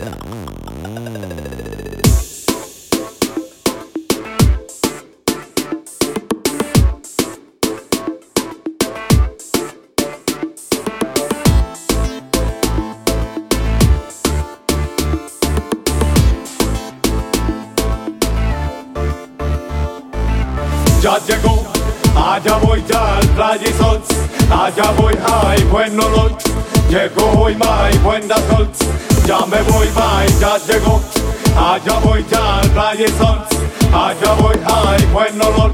Ya llegó, allá voy ya al Playa Sols, allá voy ay, bueno olor. Llegó hoy my buena Sols, ya me voy my, ya llegó, allá voy ya al Playa Sols, allá voy ay, bueno olor.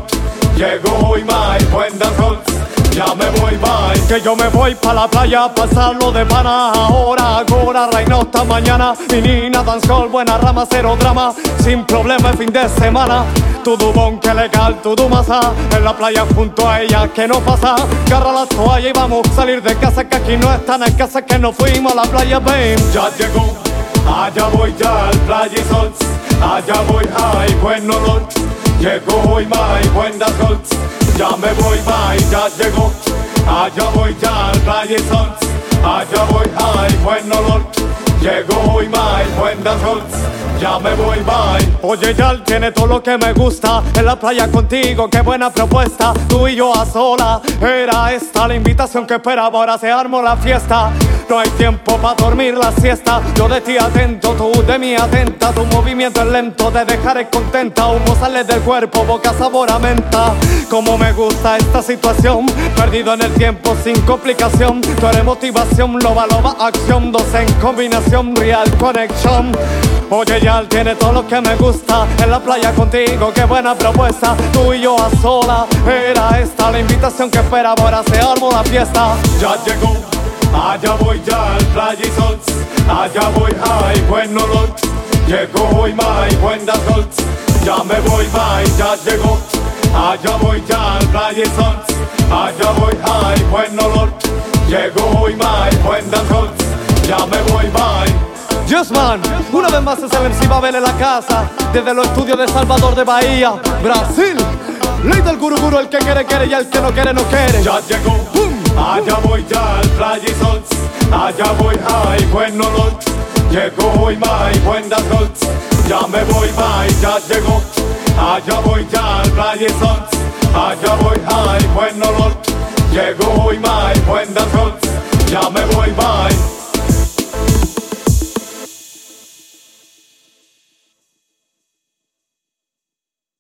Llegó hoy my buena Sols, ya me voy bye, que yo me voy pa' la playa a pasarlo de pana. Ahora, ahora, reino hasta mañana. Mi nina, dancehall, buena rama, cero drama. Sin problema el fin de semana. Todo bon, que legal, todo masa En la playa junto a ella, que no pasa. Agarra la toalla y vamos a salir de casa Que aquí no están en casa, que nos fuimos a la playa, babe. Ya llegó, allá voy ya al playa y sols Allá voy, ay, buen olor Llegó hoy, my, buenas golds Ya me voy, my, ya llegó. Allá voy ya al y sols Allá voy, ay, buen olor. Llegó hoy, my, buenas golds Ya me voy, bye. Oye, ya tiene todo lo que me gusta. En la playa contigo, qué buena propuesta. Tú y yo a sola Era esta la invitación que esperaba. Ahora se armó la fiesta No hay tiempo para dormir la siesta. Yo de ti atento, tú de mí atenta. Tu movimiento es lento, te dejaré contenta. Humo sale del cuerpo, boca sabor a menta. Como me gusta esta situación Perdido en el tiempo sin complicación. Tú eres motivación, loba, loba, acción. Dos en combinación, real connection Oye, ya tiene todo lo que me gusta. En la playa contigo, qué buena propuesta. Tú y yo a sola Era esta la invitación que esperaba. Ahora se armó la fiesta. Ya llegó Allá voy ya al playa y sols Allá voy, ay, buen olor. Llegó hoy, my, buenas golds Ya me voy, my, ya llegó. Allá voy ya al playa y sols Allá voy, ay, buen olor. Llegó hoy, my, buenas golds Ya me voy, my. Yes man, una vez más es el MC Babel en la casa Desde los estudios de Salvador de Bahía, Brasil. Ley del guru guru, el que quiere quiere y el que no quiere no quiere. Ya llegó, Allá voy ya al Playa Sols, allá voy, ay, bueno, lot. Llegó hoy, my, buenas noches. Ya me voy, my, ya llegó. Allá voy ya al Playa Sols, allá voy, ay, bueno, lot. Llegó hoy, my, buenas noches. Ya me voy, my.